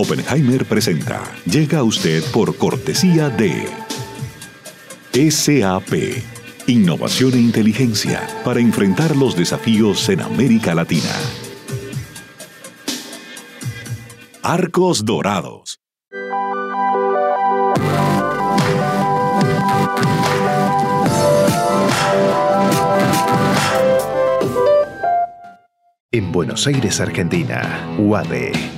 Oppenheimer presenta. Llega a usted por cortesía de SAP. Innovación e inteligencia para enfrentar los desafíos en América Latina. Arcos Dorados. En Buenos Aires, Argentina, UADE.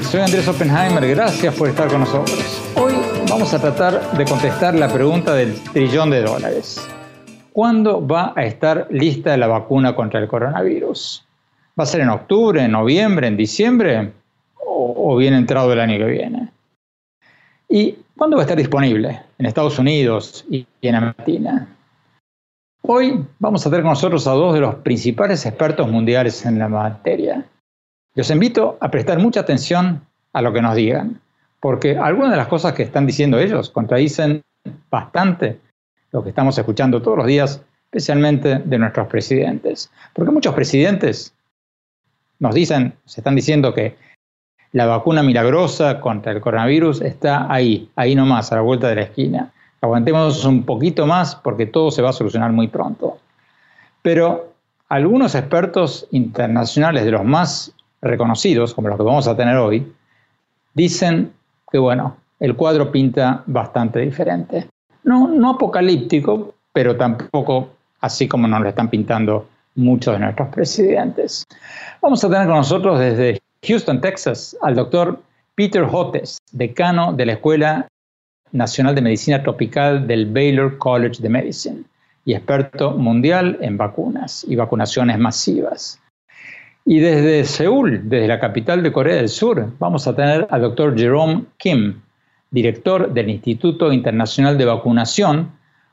Soy Andrés Oppenheimer. Gracias por estar con nosotros. Hoy vamos a tratar de contestar la pregunta del trillón de dólares. ¿Cuándo va a estar lista la vacuna contra el coronavirus? ¿Va a ser en octubre, en noviembre, en diciembre o, bien entrado el año que viene? ¿Y cuándo va a estar disponible? En Estados Unidos y en Argentina. Hoy vamos a tener con nosotros a dos de los principales expertos mundiales en la materia. Los invito a prestar mucha atención a lo que nos digan, porque algunas de las cosas que están diciendo ellos contradicen bastante lo que estamos escuchando todos los días, especialmente de nuestros presidentes. Porque muchos presidentes nos dicen, se están diciendo que la vacuna milagrosa contra el coronavirus está ahí, ahí nomás, a la vuelta de la esquina. Aguantemos un poquito más porque todo se va a solucionar muy pronto. Pero algunos expertos internacionales de los más reconocidos, como los que vamos a tener hoy, dicen que, bueno, el cuadro pinta bastante diferente. No, apocalíptico, pero tampoco así como nos lo están pintando muchos de nuestros presidentes. Vamos a tener con nosotros desde Houston, Texas, al doctor Peter Hotes, decano de la Escuela Nacional de Medicina Tropical del Baylor College de Medicine y experto mundial en vacunas y vacunaciones masivas. Y desde Seúl, desde la capital de Corea del Sur, vamos a tener al doctor Jerome Kim, director del Instituto Internacional de Vacunación,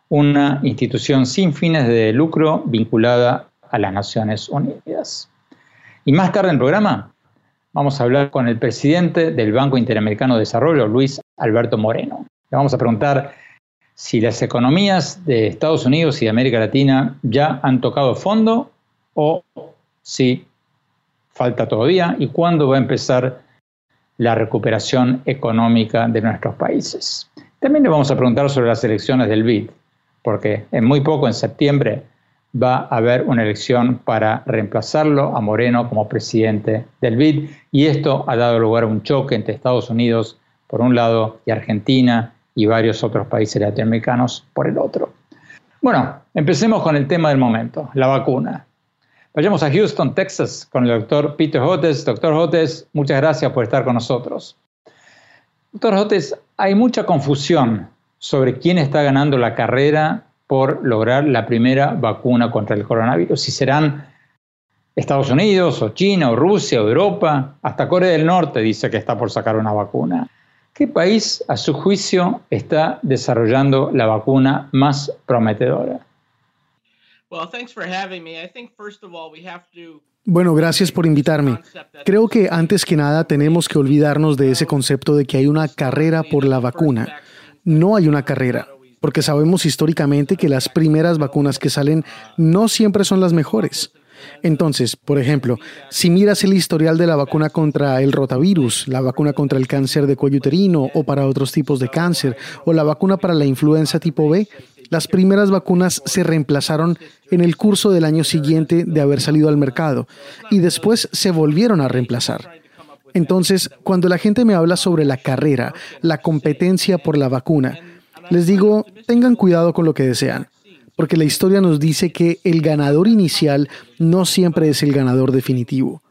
una institución sin fines de lucro vinculada a las Naciones Unidas. Y más tarde en el programa vamos a hablar con el presidente del Banco Interamericano de Desarrollo, Luis Alberto Moreno. Le vamos a preguntar si las economías de Estados Unidos y de América Latina ya han tocado fondo o si falta todavía y cuándo va a empezar la recuperación económica de nuestros países. También le vamos a preguntar sobre las elecciones del BID, porque en muy poco, en septiembre, va a haber una elección para reemplazarlo a Moreno como presidente del BID y esto ha dado lugar a un choque entre Estados Unidos por un lado y Argentina y varios otros países latinoamericanos por el otro. Bueno, empecemos con el tema del momento, la vacuna. Vayamos a Houston, Texas, con el doctor Peter Hotes. Doctor Hotes, muchas gracias por estar con nosotros. Doctor Hotes, hay mucha confusión sobre quién está ganando la carrera por lograr la primera vacuna contra el coronavirus. Si serán Estados Unidos o China o Rusia o Europa, hasta Corea del Norte dice que está por sacar una vacuna. ¿Qué país, a su juicio, está desarrollando la vacuna más prometedora? Bueno, gracias por invitarme. Creo que antes que nada tenemos que olvidarnos de ese concepto de que hay una carrera por la vacuna. No hay una carrera, porque sabemos históricamente que las primeras vacunas que salen no siempre son las mejores. Entonces, por ejemplo, si miras el historial de la vacuna contra el rotavirus, la vacuna contra el cáncer de cuello uterino o para otros tipos de cáncer, o la vacuna para la influenza tipo B, las primeras vacunas se reemplazaron en el curso del año siguiente de haber salido al mercado y después se volvieron a reemplazar. Entonces, cuando la gente me habla sobre la carrera, la competencia por la vacuna, les digo, tengan cuidado con lo que desean porque la historia nos dice que el ganador inicial no siempre es el ganador definitivo.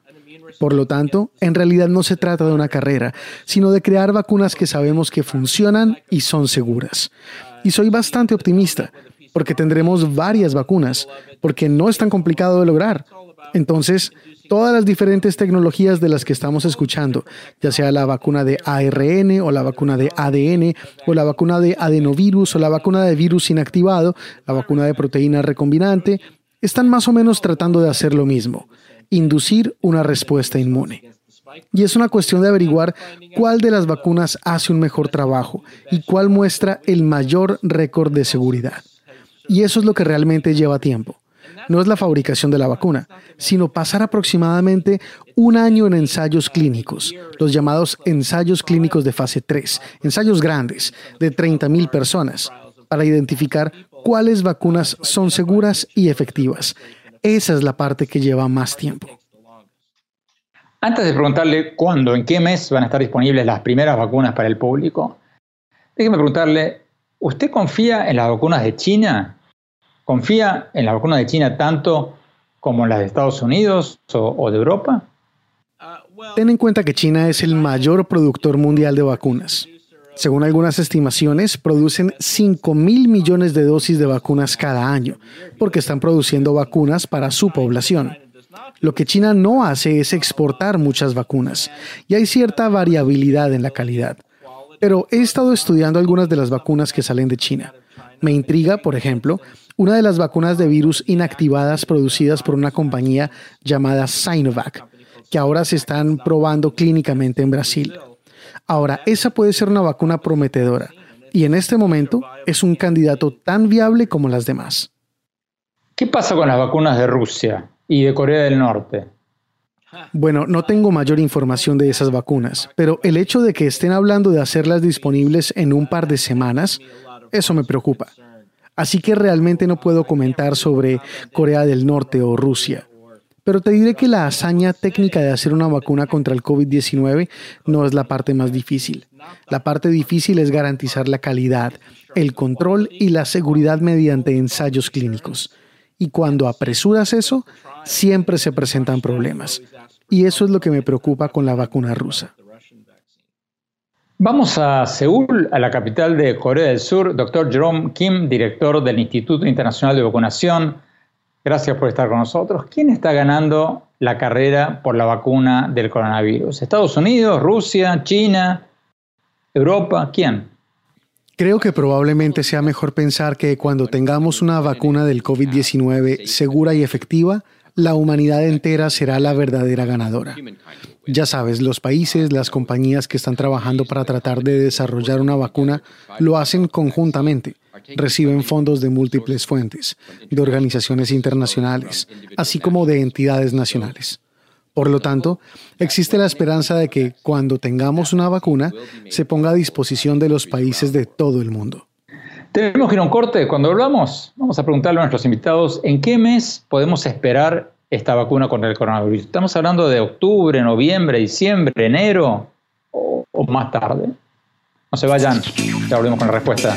Por lo tanto, en realidad no se trata de una carrera, sino de crear vacunas que sabemos que funcionan y son seguras. Y soy bastante optimista, porque tendremos varias vacunas, porque no es tan complicado de lograr. Entonces, todas las diferentes tecnologías de las que estamos escuchando, ya sea la vacuna de ARN o la vacuna de ADN o la vacuna de adenovirus o la vacuna de virus inactivado, la vacuna de proteína recombinante, están más o menos tratando de hacer lo mismo, inducir una respuesta inmune. Y es una cuestión de averiguar cuál de las vacunas hace un mejor trabajo y cuál muestra el mayor récord de seguridad. Y eso es lo que realmente lleva tiempo no es la fabricación de la vacuna, sino pasar aproximadamente un año en ensayos clínicos, los llamados ensayos clínicos de fase 3, ensayos grandes de 30.000 personas, para identificar cuáles vacunas son seguras y efectivas. Esa es la parte que lleva más tiempo. Antes de preguntarle cuándo, en qué mes van a estar disponibles las primeras vacunas para el público, déjeme preguntarle, ¿usted confía en las vacunas de China ¿Confía en la vacuna de China tanto como en las de Estados Unidos o, de Europa? Ten en cuenta que China es el mayor productor mundial de vacunas. Según algunas estimaciones, producen 5 mil millones de dosis de vacunas cada año, porque están produciendo vacunas para su población. Lo que China no hace es exportar muchas vacunas, y hay cierta variabilidad en la calidad. Pero he estado estudiando algunas de las vacunas que salen de China. Me intriga, por ejemplo, una de las vacunas de virus inactivadas producidas por una compañía llamada Sinovac, que ahora se están probando clínicamente en Brasil. Ahora, esa puede ser una vacuna prometedora y en este momento es un candidato tan viable como las demás. ¿Qué pasa con las vacunas de Rusia y de Corea del Norte? Bueno, no tengo mayor información de esas vacunas, pero el hecho de que estén hablando de hacerlas disponibles en un par de semanas, eso me preocupa. Así que realmente no puedo comentar sobre Corea del Norte o Rusia. Pero te diré que la hazaña técnica de hacer una vacuna contra el COVID-19 no es la parte más difícil. La parte difícil es garantizar la calidad, el control y la seguridad mediante ensayos clínicos. Y cuando apresuras eso, siempre se presentan problemas. Y eso es lo que me preocupa con la vacuna rusa. Vamos a Seúl, a la capital de Corea del Sur. Doctor Jerome Kim, director del Instituto Internacional de Vacunación. Gracias por estar con nosotros. ¿Quién está ganando la carrera por la vacuna del coronavirus? ¿Estados Unidos, Rusia, China, Europa? ¿Quién? Creo que probablemente sea mejor pensar que cuando tengamos una vacuna del COVID-19 segura y efectiva, la humanidad entera será la verdadera ganadora. Ya sabes, los países, las compañías que están trabajando para tratar de desarrollar una vacuna lo hacen conjuntamente. Reciben fondos de múltiples fuentes, de organizaciones internacionales, así como de entidades nacionales. Por lo tanto, existe la esperanza de que cuando tengamos una vacuna se ponga a disposición de los países de todo el mundo. Tenemos que ir a un corte. Cuando volvamos, vamos a preguntarle a nuestros invitados en qué mes podemos esperar esta vacuna contra el coronavirus. ¿Estamos hablando de octubre, noviembre, diciembre, enero o, o más tarde? No se vayan, ya volvemos con la respuesta.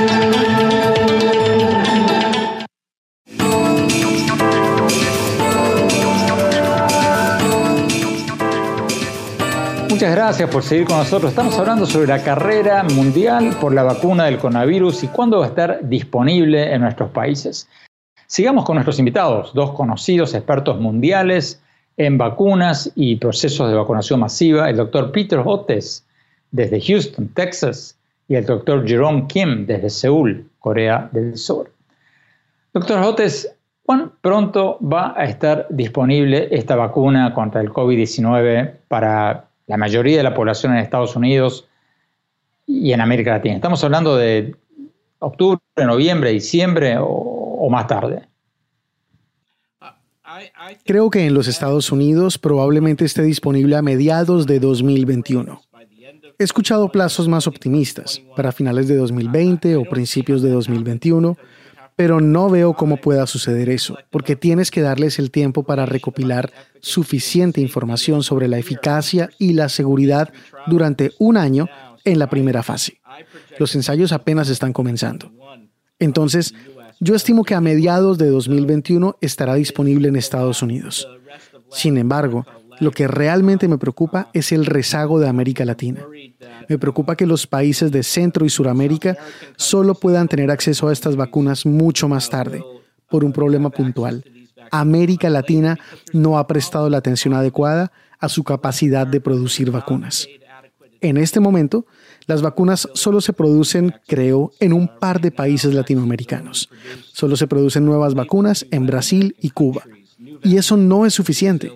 Gracias por seguir con nosotros. Estamos hablando sobre la carrera mundial por la vacuna del coronavirus y cuándo va a estar disponible en nuestros países. Sigamos con nuestros invitados, dos conocidos expertos mundiales en vacunas y procesos de vacunación masiva, el doctor Peter Hotes desde Houston, Texas, y el doctor Jerome Kim desde Seúl, Corea del Sur. Doctor Hotes, ¿cuán pronto va a estar disponible esta vacuna contra el COVID-19 para la mayoría de la población en Estados Unidos y en América Latina. Estamos hablando de octubre, noviembre, diciembre o, más tarde. Creo que en los Estados Unidos probablemente esté disponible a mediados de 2021. He escuchado plazos más optimistas, para finales de 2020 o principios de 2021, pero no veo cómo pueda suceder eso, porque tienes que darles el tiempo para recopilar suficiente información sobre la eficacia y la seguridad durante un año en la primera fase. Los ensayos apenas están comenzando. Entonces, yo estimo que a mediados de 2021 estará disponible en Estados Unidos. Sin embargo, lo que realmente me preocupa es el rezago de América Latina. Me preocupa que los países de Centro y Suramérica solo puedan tener acceso a estas vacunas mucho más tarde, por un problema puntual. América Latina no ha prestado la atención adecuada a su capacidad de producir vacunas. En este momento, las vacunas solo se producen, creo, en un par de países latinoamericanos. Solo se producen nuevas vacunas en Brasil y Cuba. Y eso no es suficiente.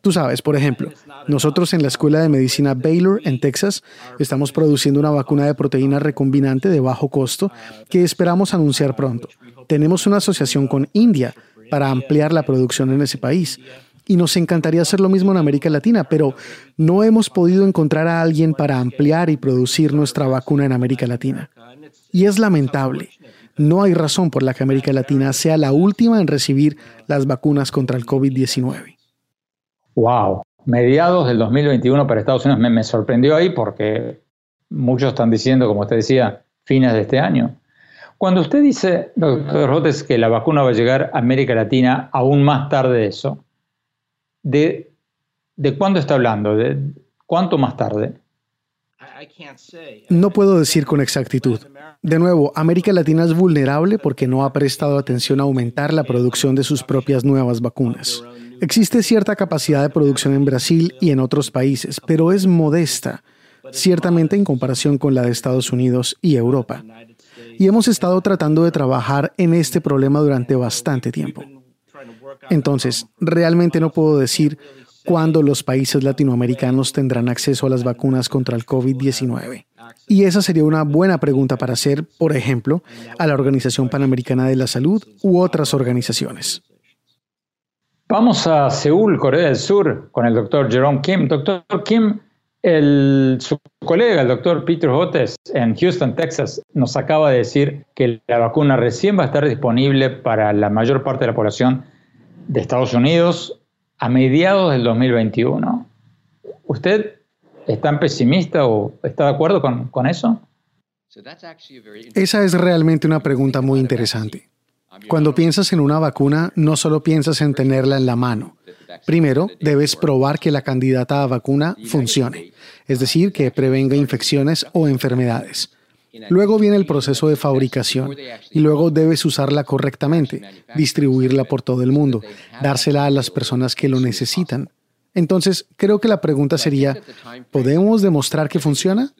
Tú sabes, por ejemplo, nosotros en la Escuela de Medicina Baylor en Texas estamos produciendo una vacuna de proteína recombinante de bajo costo que esperamos anunciar pronto. Tenemos una asociación con India para ampliar la producción en ese país. Y nos encantaría hacer lo mismo en América Latina, pero no hemos podido encontrar a alguien para ampliar y producir nuestra vacuna en América Latina. Y es lamentable. No hay razón por la que América Latina sea la última en recibir las vacunas contra el COVID-19. Wow, mediados del 2021 para Estados Unidos me, sorprendió ahí porque muchos están diciendo, como usted decía, fines de este año. Cuando usted dice, doctor Rotes, que la vacuna va a llegar a América Latina aún más tarde de eso, ¿de, de cuándo está hablando? ¿De cuánto más tarde? No puedo decir con exactitud. De nuevo, América Latina es vulnerable porque no ha prestado atención a aumentar la producción de sus propias nuevas vacunas. Existe cierta capacidad de producción en Brasil y en otros países, pero es modesta, ciertamente en comparación con la de Estados Unidos y Europa. Y hemos estado tratando de trabajar en este problema durante bastante tiempo. Entonces, realmente no puedo decir cuándo los países latinoamericanos tendrán acceso a las vacunas contra el COVID-19. Y esa sería una buena pregunta para hacer, por ejemplo, a la Organización Panamericana de la Salud u otras organizaciones. Vamos a Seúl, Corea del Sur, con el doctor Jerome Kim. Doctor Kim, su colega, el doctor Peter Hotes, en Houston, Texas, nos acaba de decir que la vacuna recién va a estar disponible para la mayor parte de la población de Estados Unidos a mediados del 2021. ¿Usted es tan pesimista o está de acuerdo con, con eso? Esa es realmente una pregunta muy interesante. Cuando piensas en una vacuna, no solo piensas en tenerla en la mano. Primero, debes probar que la candidata a vacuna funcione, es decir, que prevenga infecciones o enfermedades. Luego viene el proceso de fabricación y luego debes usarla correctamente, distribuirla por todo el mundo, dársela a las personas que lo necesitan. Entonces, creo que la pregunta sería, ¿podemos demostrar que funciona?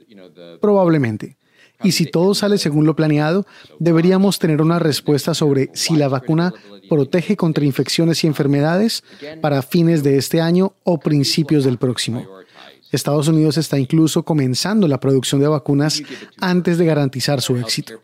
Probablemente. Y si todo sale según lo planeado, deberíamos tener una respuesta sobre si la vacuna protege contra infecciones y enfermedades para fines de este año o principios del próximo. Estados Unidos está incluso comenzando la producción de vacunas antes de garantizar su éxito.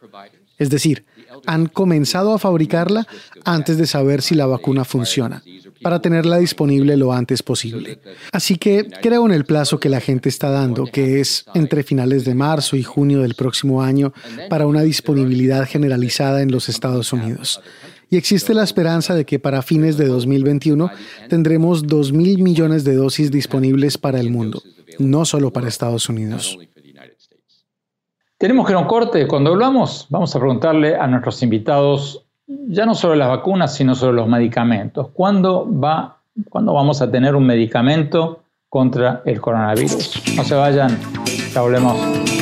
Es decir, han comenzado a fabricarla antes de saber si la vacuna funciona, para tenerla disponible lo antes posible. Así que creo en el plazo que la gente está dando, que es entre finales de marzo y junio del próximo año, para una disponibilidad generalizada en los Estados Unidos. Y existe la esperanza de que para fines de 2021 tendremos 2 mil millones de dosis disponibles para el mundo, no solo para Estados Unidos. Tenemos que ir a un corte. Cuando hablamos, vamos a preguntarle a nuestros invitados ya no sobre las vacunas, sino sobre los medicamentos. ¿Cuándo, va, ¿Cuándo vamos a tener un medicamento contra el coronavirus? No se vayan, ya volvemos.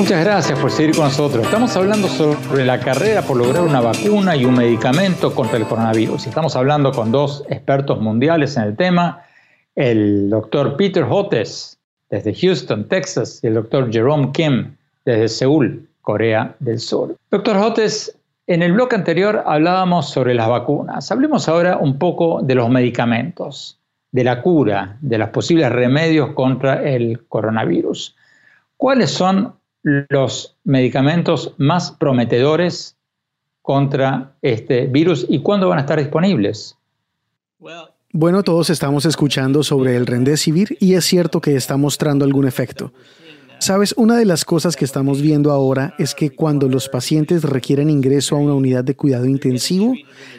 Muchas gracias por seguir con nosotros. Estamos hablando sobre la carrera por lograr una vacuna y un medicamento contra el coronavirus. Estamos hablando con dos expertos mundiales en el tema, el doctor Peter Hotes desde Houston, Texas, y el doctor Jerome Kim desde Seúl, Corea del Sur. Doctor Hotes, en el bloque anterior hablábamos sobre las vacunas. Hablemos ahora un poco de los medicamentos, de la cura, de los posibles remedios contra el coronavirus. ¿Cuáles son los medicamentos más prometedores contra este virus y cuándo van a estar disponibles? Bueno, todos estamos escuchando sobre el Remdesivir y es cierto que está mostrando algún efecto. Sabes, una de las cosas que estamos viendo ahora es que cuando los pacientes requieren ingreso a una unidad de cuidado intensivo,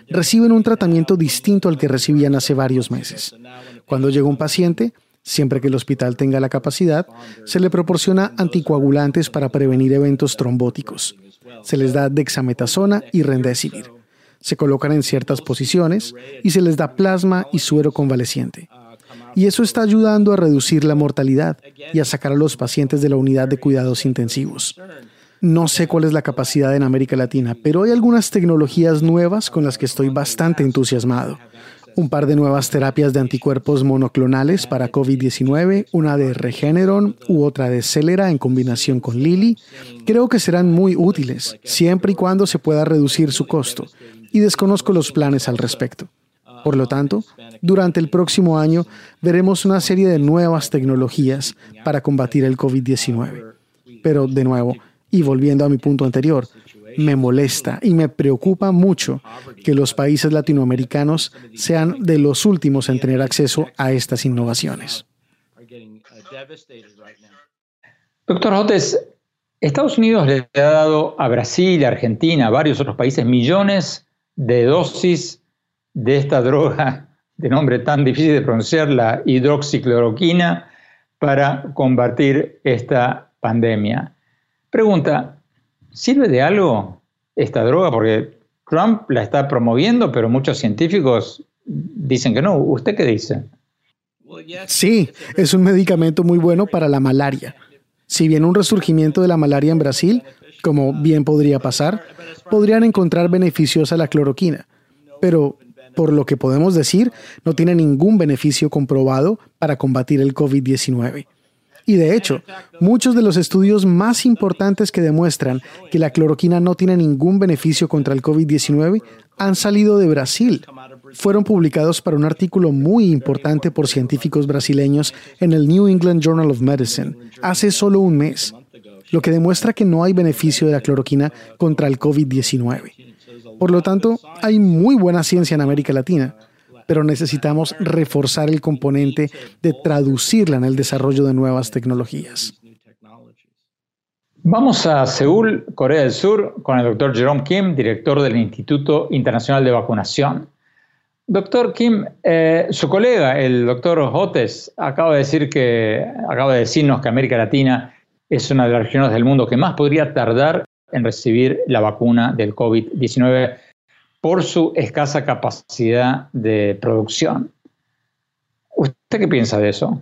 reciben un tratamiento distinto al que recibían hace varios meses. Cuando llega un paciente, Siempre que el hospital tenga la capacidad, se le proporciona anticoagulantes para prevenir eventos trombóticos. Se les da dexametasona y remdesivir. Se colocan en ciertas posiciones y se les da plasma y suero convaleciente. Y eso está ayudando a reducir la mortalidad y a sacar a los pacientes de la unidad de cuidados intensivos. No sé cuál es la capacidad en América Latina, pero hay algunas tecnologías nuevas con las que estoy bastante entusiasmado un par de nuevas terapias de anticuerpos monoclonales para COVID-19, una de Regeneron u otra de Celera en combinación con Lilly, creo que serán muy útiles, siempre y cuando se pueda reducir su costo, y desconozco los planes al respecto. Por lo tanto, durante el próximo año veremos una serie de nuevas tecnologías para combatir el COVID-19. Pero, de nuevo, y volviendo a mi punto anterior, me molesta y me preocupa mucho que los países latinoamericanos sean de los últimos en tener acceso a estas innovaciones. Doctor Jotes, Estados Unidos le ha dado a Brasil, Argentina, a varios otros países millones de dosis de esta droga de nombre tan difícil de pronunciar, la hidroxicloroquina, para combatir esta pandemia. Pregunta, ¿Sirve de algo esta droga? Porque Trump la está promoviendo, pero muchos científicos dicen que no. ¿Usted qué dice? Sí, es un medicamento muy bueno para la malaria. Si bien un resurgimiento de la malaria en Brasil, como bien podría pasar, podrían encontrar beneficiosa la cloroquina. Pero, por lo que podemos decir, no tiene ningún beneficio comprobado para combatir el COVID-19. Y de hecho, muchos de los estudios más importantes que demuestran que la cloroquina no tiene ningún beneficio contra el COVID-19 han salido de Brasil. Fueron publicados para un artículo muy importante por científicos brasileños en el New England Journal of Medicine hace solo un mes, lo que demuestra que no hay beneficio de la cloroquina contra el COVID-19. Por lo tanto, hay muy buena ciencia en América Latina pero necesitamos reforzar el componente de traducirla en el desarrollo de nuevas tecnologías. Vamos a Seúl, Corea del Sur, con el doctor Jerome Kim, director del Instituto Internacional de Vacunación. Doctor Kim, eh, su colega, el doctor Hotes, acaba de decir que, acaba de decirnos que América Latina es una de las regiones del mundo que más podría tardar en recibir la vacuna del COVID-19 por su escasa capacidad de producción. ¿Usted qué piensa de eso?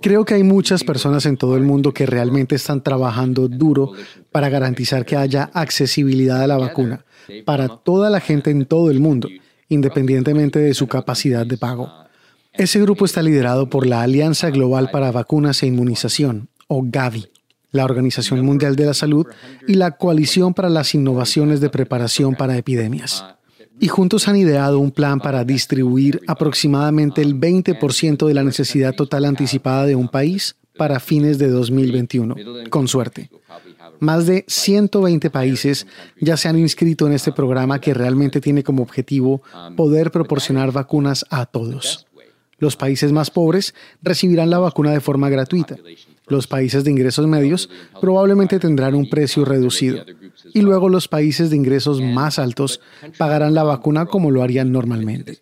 Creo que hay muchas personas en todo el mundo que realmente están trabajando duro para garantizar que haya accesibilidad a la vacuna para toda la gente en todo el mundo, independientemente de su capacidad de pago. Ese grupo está liderado por la Alianza Global para Vacunas e Inmunización, o Gavi, la Organización Mundial de la Salud y la Coalición para las Innovaciones de Preparación para Epidemias. Y juntos han ideado un plan para distribuir aproximadamente el 20% de la necesidad total anticipada de un país para fines de 2021, con suerte. Más de 120 países ya se han inscrito en este programa que realmente tiene como objetivo poder proporcionar vacunas a todos. Los países más pobres recibirán la vacuna de forma gratuita. Los países de ingresos medios probablemente tendrán un precio reducido y luego los países de ingresos más altos pagarán la vacuna como lo harían normalmente.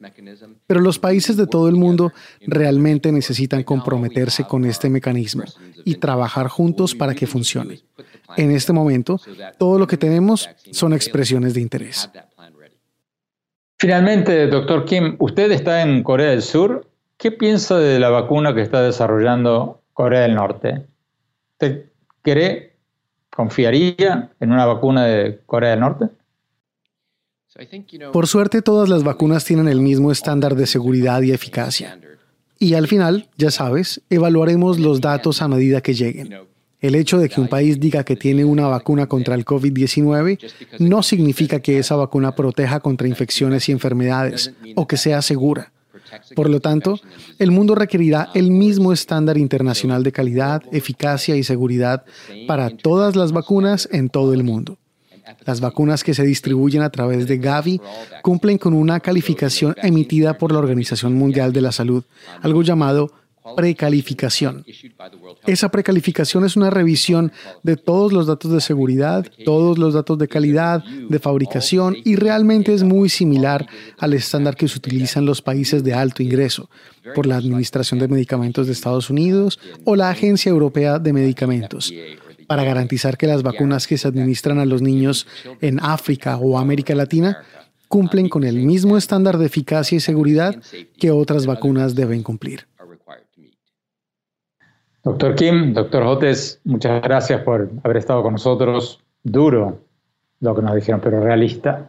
Pero los países de todo el mundo realmente necesitan comprometerse con este mecanismo y trabajar juntos para que funcione. En este momento, todo lo que tenemos son expresiones de interés. Finalmente, doctor Kim, usted está en Corea del Sur. ¿Qué piensa de la vacuna que está desarrollando Corea del Norte. ¿Usted cree, confiaría en una vacuna de Corea del Norte? Por suerte, todas las vacunas tienen el mismo estándar de seguridad y eficacia. Y al final, ya sabes, evaluaremos los datos a medida que lleguen. El hecho de que un país diga que tiene una vacuna contra el COVID-19 no significa que esa vacuna proteja contra infecciones y enfermedades o que sea segura. Por lo tanto, el mundo requerirá el mismo estándar internacional de calidad, eficacia y seguridad para todas las vacunas en todo el mundo. Las vacunas que se distribuyen a través de Gavi cumplen con una calificación emitida por la Organización Mundial de la Salud, algo llamado precalificación. Esa precalificación es una revisión de todos los datos de seguridad, todos los datos de calidad, de fabricación y realmente es muy similar al estándar que se utiliza en los países de alto ingreso por la Administración de Medicamentos de Estados Unidos o la Agencia Europea de Medicamentos para garantizar que las vacunas que se administran a los niños en África o América Latina cumplen con el mismo estándar de eficacia y seguridad que otras vacunas deben cumplir. Doctor Kim, doctor Jotes, muchas gracias por haber estado con nosotros. Duro lo que nos dijeron, pero realista.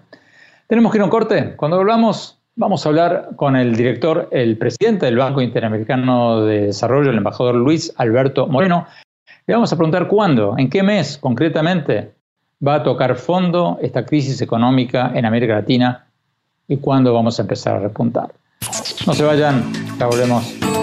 Tenemos que ir a un corte. Cuando volvamos, vamos a hablar con el director, el presidente del Banco Interamericano de Desarrollo, el embajador Luis Alberto Moreno. Le vamos a preguntar cuándo, en qué mes concretamente va a tocar fondo esta crisis económica en América Latina y cuándo vamos a empezar a repuntar. No se vayan, ya volvemos.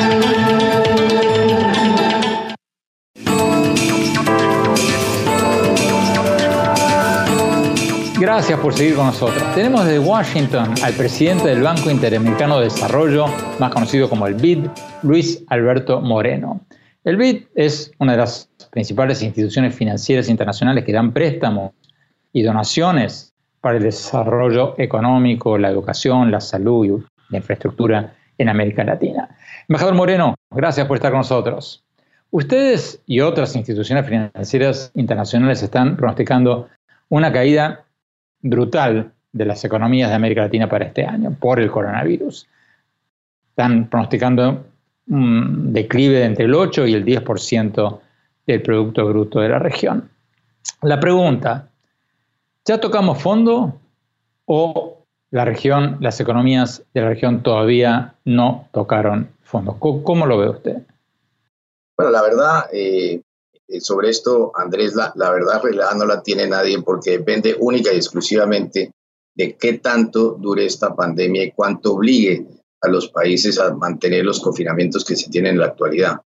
Gracias por seguir con nosotros. Tenemos desde Washington al presidente del Banco Interamericano de Desarrollo, más conocido como el BID, Luis Alberto Moreno. El BID es una de las principales instituciones financieras internacionales que dan préstamos y donaciones para el desarrollo económico, la educación, la salud y la infraestructura en América Latina. Embajador Moreno, gracias por estar con nosotros. Ustedes y otras instituciones financieras internacionales están pronosticando una caída brutal de las economías de América Latina para este año por el coronavirus. Están pronosticando un declive de entre el 8 y el 10% del Producto Bruto de la región. La pregunta, ¿ya tocamos fondo o la región, las economías de la región todavía no tocaron fondo? ¿Cómo, lo ve usted? Bueno, la verdad, eh, sobre esto, Andrés, la, la verdad no la tiene nadie porque depende única y exclusivamente de qué tanto dure esta pandemia y cuánto obligue a los países a mantener los confinamientos que se tienen en la actualidad.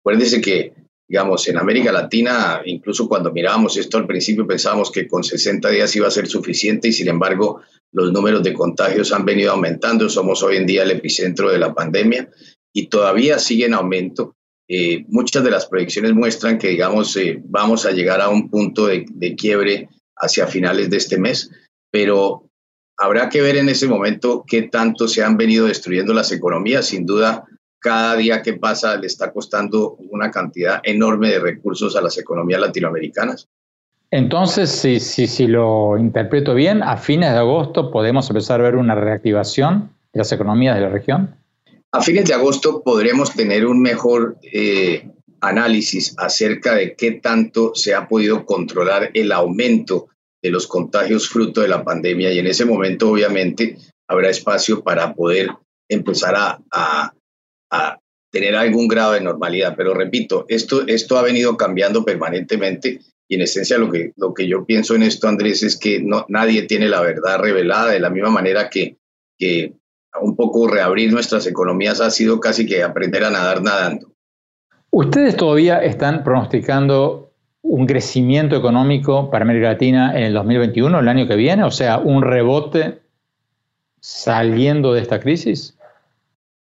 Acuérdense que, digamos, en América Latina, incluso cuando mirábamos esto al principio pensábamos que con 60 días iba a ser suficiente y sin embargo los números de contagios han venido aumentando. Somos hoy en día el epicentro de la pandemia y todavía sigue en aumento. Eh, muchas de las proyecciones muestran que, digamos, eh, vamos a llegar a un punto de, quiebre hacia finales de este mes, pero habrá que ver en ese momento qué tanto se han venido destruyendo las economías. Sin duda, cada día que pasa le está costando una cantidad enorme de recursos a las economías latinoamericanas. Entonces, si, si, si lo interpreto bien, a fines de agosto podemos empezar a ver una reactivación de las economías de la región. A fines de agosto podremos tener un mejor eh, análisis acerca de qué tanto se ha podido controlar el aumento de los contagios fruto de la pandemia y en ese momento obviamente habrá espacio para poder empezar a, a, tener algún grado de normalidad. Pero repito, esto, esto ha venido cambiando permanentemente y en esencia lo que, lo que yo pienso en esto, Andrés, es que no, nadie tiene la verdad revelada de la misma manera que, que un poco reabrir nuestras economías ha sido casi que aprender a nadar nadando. ¿Ustedes todavía están pronosticando un crecimiento económico para América Latina en el 2021, el año que viene? O sea, un rebote saliendo de esta crisis.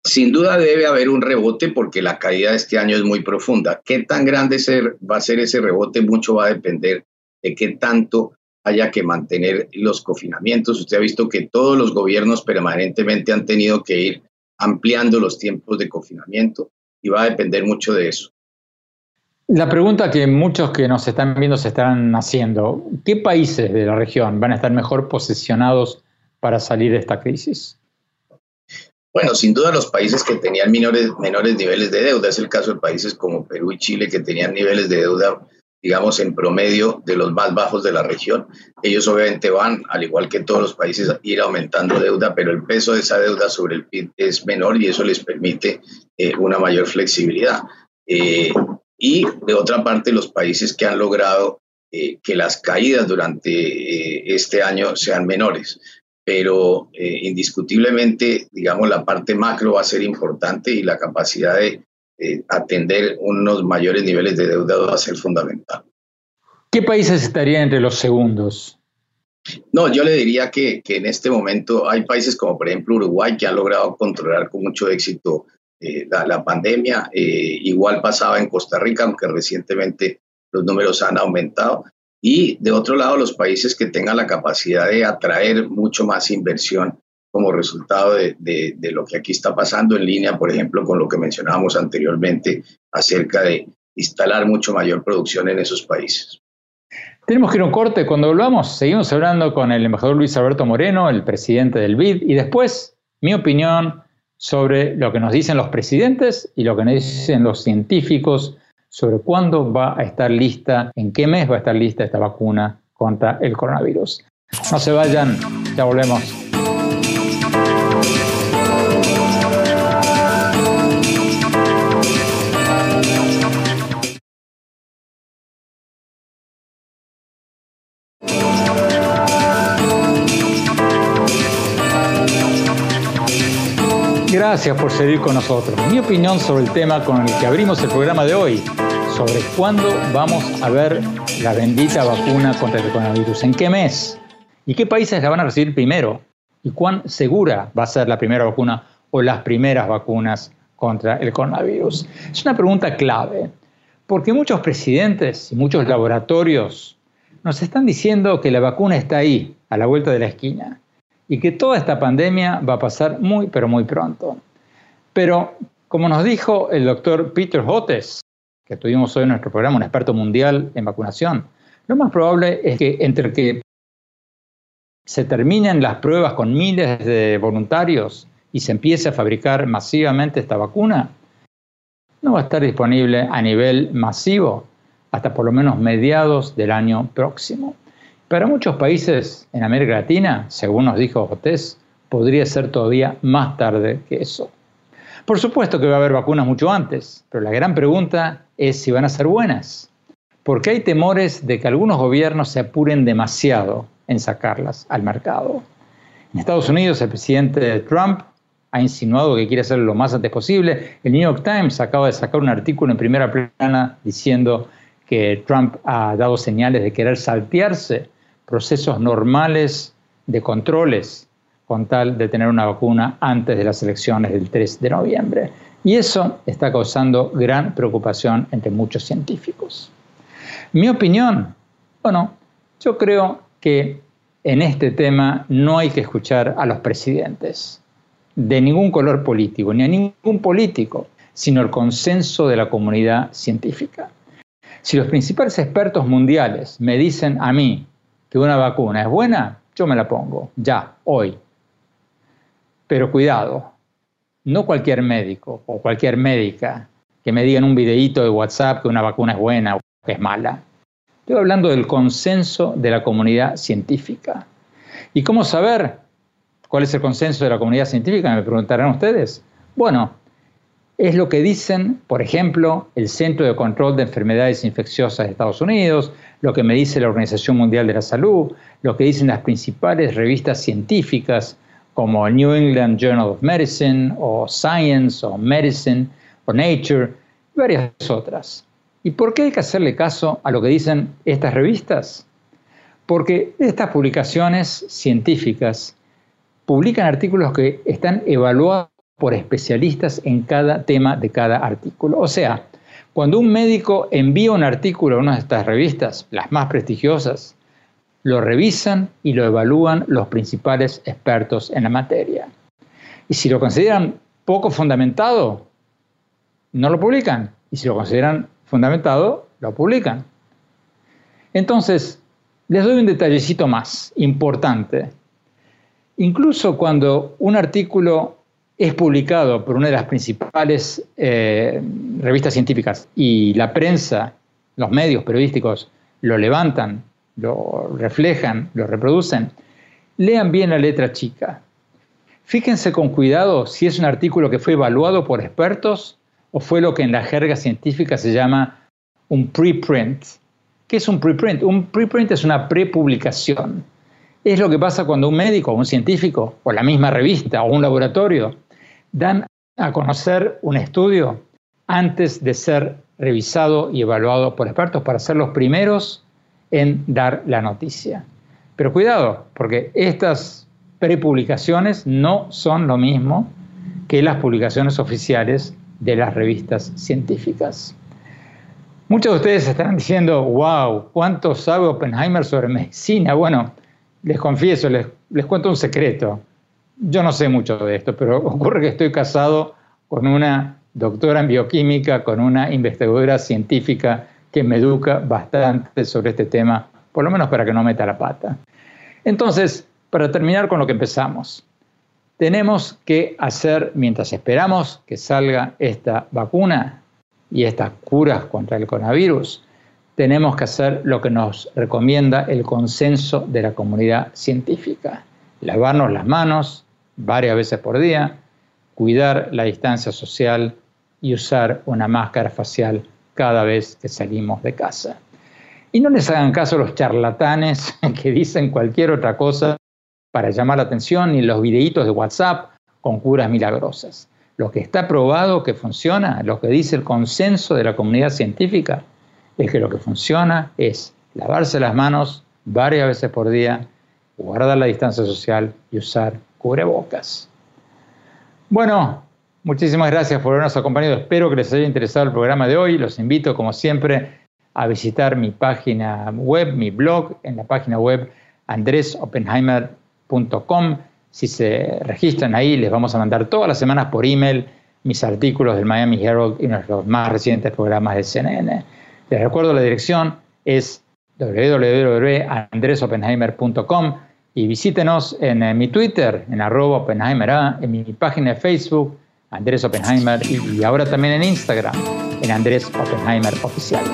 Sin duda debe haber un rebote porque la caída de este año es muy profunda. ¿Qué tan grande va a ser ese rebote? Mucho va a depender de qué tanto haya que mantener los confinamientos. Usted ha visto que todos los gobiernos permanentemente han tenido que ir ampliando los tiempos de confinamiento y va a depender mucho de eso. La pregunta que muchos que nos están viendo se están haciendo, ¿qué países de la región van a estar mejor posicionados para salir de esta crisis? Bueno, sin duda los países que tenían menores, menores niveles de deuda, es el caso de países como Perú y Chile que tenían niveles de deuda digamos, en promedio de los más bajos de la región. Ellos obviamente van, al igual que todos los países, a ir aumentando deuda, pero el peso de esa deuda sobre el PIB es menor y eso les permite eh, una mayor flexibilidad. Eh, y de otra parte, los países que han logrado eh, que las caídas durante este año sean menores. Pero indiscutiblemente, digamos, la parte macro va a ser importante y la capacidad de eh, atender unos mayores niveles de deuda va a ser fundamental. ¿Qué países estarían entre los segundos? No, yo le diría que, que, en este momento hay países como por ejemplo Uruguay que han logrado controlar con mucho éxito eh, la, pandemia. Eh, igual pasaba en Costa Rica, aunque recientemente los números han aumentado. Y de otro lado, los países que tengan la capacidad de atraer mucho más inversión como resultado de, de, lo que aquí está pasando en línea, por ejemplo, con lo que mencionábamos anteriormente acerca de instalar mucho mayor producción en esos países. Tenemos que ir a un corte. Cuando volvamos, seguimos hablando con el embajador Luis Alberto Moreno, el presidente del BID, y después mi opinión sobre lo que nos dicen los presidentes y lo que nos dicen los científicos sobre cuándo va a estar lista, en qué mes va a estar lista esta vacuna contra el coronavirus. No se vayan, ya volvemos. Gracias por seguir con nosotros. Mi opinión sobre el tema con el que abrimos el programa de hoy, sobre cuándo vamos a ver la bendita vacuna contra el coronavirus, en qué mes y qué países la van a recibir primero y cuán segura va a ser la primera vacuna o las primeras vacunas contra el coronavirus. Es una pregunta clave, porque muchos presidentes y muchos laboratorios nos están diciendo que la vacuna está ahí, a la vuelta de la esquina y que toda esta pandemia va a pasar muy, pero muy pronto. Pero, como nos dijo el doctor Peter Hotes, que tuvimos hoy en nuestro programa, un experto mundial en vacunación, lo más probable es que entre que se terminen las pruebas con miles de voluntarios y se empiece a fabricar masivamente esta vacuna, no va a estar disponible a nivel masivo hasta por lo menos mediados del año próximo. Para muchos países en América Latina, según nos dijo Jotés, podría ser todavía más tarde que eso. Por supuesto que va a haber vacunas mucho antes, pero la gran pregunta es si van a ser buenas. Porque hay temores de que algunos gobiernos se apuren demasiado en sacarlas al mercado. En Estados Unidos, el presidente Trump ha insinuado que quiere hacerlo lo más antes posible. El New York Times acaba de sacar un artículo en primera plana diciendo que Trump ha dado señales de querer saltearse procesos normales de controles con tal de tener una vacuna antes de las elecciones del 3 de noviembre. Y eso está causando gran preocupación entre muchos científicos. Mi opinión, bueno, yo creo que en este tema no hay que escuchar a los presidentes. de ningún color político, ni a ningún político, sino el consenso de la comunidad científica. Si los principales expertos mundiales me dicen a mí que una vacuna es buena, yo me la pongo, ya, hoy. Pero cuidado, no cualquier médico o cualquier médica que me diga en un videíto de WhatsApp que una vacuna es buena o que es mala. Estoy hablando del consenso de la comunidad científica. ¿Y cómo saber cuál es el consenso de la comunidad científica? Me preguntarán ustedes. Bueno, es lo que dicen, por ejemplo, el Centro de Control de Enfermedades Infecciosas de Estados Unidos, lo que me dice la Organización Mundial de la Salud, lo que dicen las principales revistas científicas como New England Journal of Medicine o Science o Medicine o Nature y varias otras. ¿Y por qué hay que hacerle caso a lo que dicen estas revistas? Porque estas publicaciones científicas publican artículos que están evaluados por especialistas en cada tema de cada artículo. O sea, cuando un médico envía un artículo a una de estas revistas, las más prestigiosas, lo revisan y lo evalúan los principales expertos en la materia. Y si lo consideran poco fundamentado, no lo publican. Y si lo consideran fundamentado, lo publican. Entonces, les doy un detallecito más importante. Incluso cuando un artículo es publicado por una de las principales eh, revistas científicas y la prensa, los medios periodísticos lo levantan, lo reflejan, lo reproducen, lean bien la letra chica. Fíjense con cuidado si es un artículo que fue evaluado por expertos o fue lo que en la jerga científica se llama un preprint. ¿Qué es un preprint? Un preprint es una prepublicación. Es lo que pasa cuando un médico, un científico, o la misma revista, o un laboratorio, dan a conocer un estudio antes de ser revisado y evaluado por expertos para ser los primeros en dar la noticia. Pero cuidado, porque estas prepublicaciones no son lo mismo que las publicaciones oficiales de las revistas científicas. Muchos de ustedes estarán diciendo, wow, ¿cuánto sabe Oppenheimer sobre medicina? Bueno, les confieso, les, cuento un secreto yo no sé mucho de esto, pero ocurre que estoy casado con una doctora en bioquímica, con una investigadora científica que me educa bastante sobre este tema, por lo menos para que no meta la pata. Entonces, para terminar con lo que empezamos, tenemos que hacer, mientras esperamos que salga esta vacuna y estas curas contra el coronavirus, tenemos que hacer lo que nos recomienda el consenso de la comunidad científica. Lavarnos las manos, varias veces por día, cuidar la distancia social y usar una máscara facial cada vez que salimos de casa. Y no les hagan caso los charlatanes que dicen cualquier otra cosa para llamar la atención, ni los videitos de WhatsApp con curas milagrosas. Lo que está probado que funciona, lo que dice el consenso de la comunidad científica, es que lo que funciona es lavarse las manos varias veces por día, guardar la distancia social y usar cubrebocas. Bueno, muchísimas gracias por habernos acompañado. Espero que les haya interesado el programa de hoy. Los invito, como siempre, a visitar mi página web, mi blog, en la página web andresopenheimer.com. Si se registran ahí, les vamos a mandar todas las semanas por email mis artículos del Miami Herald y los más recientes programas de CNN. Les recuerdo la dirección es www.andresopenheimer.com y visítenos en, mi Twitter, en arroba Oppenheimer en mi página de Facebook, Andrés Oppenheimer, y, ahora también en Instagram, en Andrés Oppenheimer Oficial.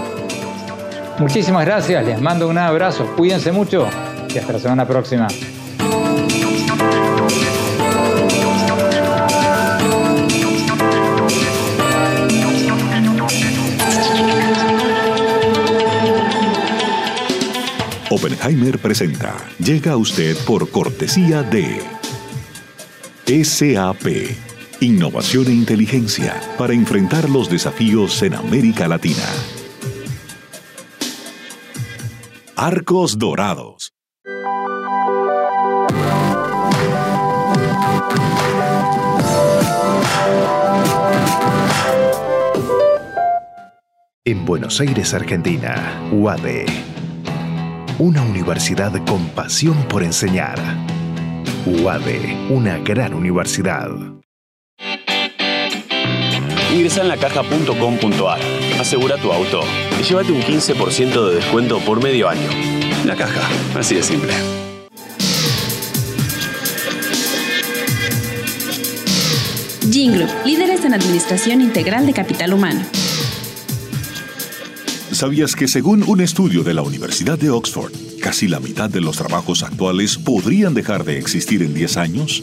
Muchísimas gracias, les mando un abrazo, cuídense mucho y hasta la semana próxima. Oppenheimer presenta. Llega a usted por cortesía de SAP. Innovación e inteligencia para enfrentar los desafíos en América Latina. Arcos Dorados. En Buenos Aires, Argentina, UADE una universidad con pasión por enseñar. UADE, una gran universidad. Ingresa en lacaja.com.ar, asegura tu auto y llévate un 15% de descuento por medio año. La caja, así de simple. Gingroup, líderes en administración integral de capital humano. ¿Sabías que según un estudio de la Universidad de Oxford, casi la mitad de los trabajos actuales podrían dejar de existir en 10 años?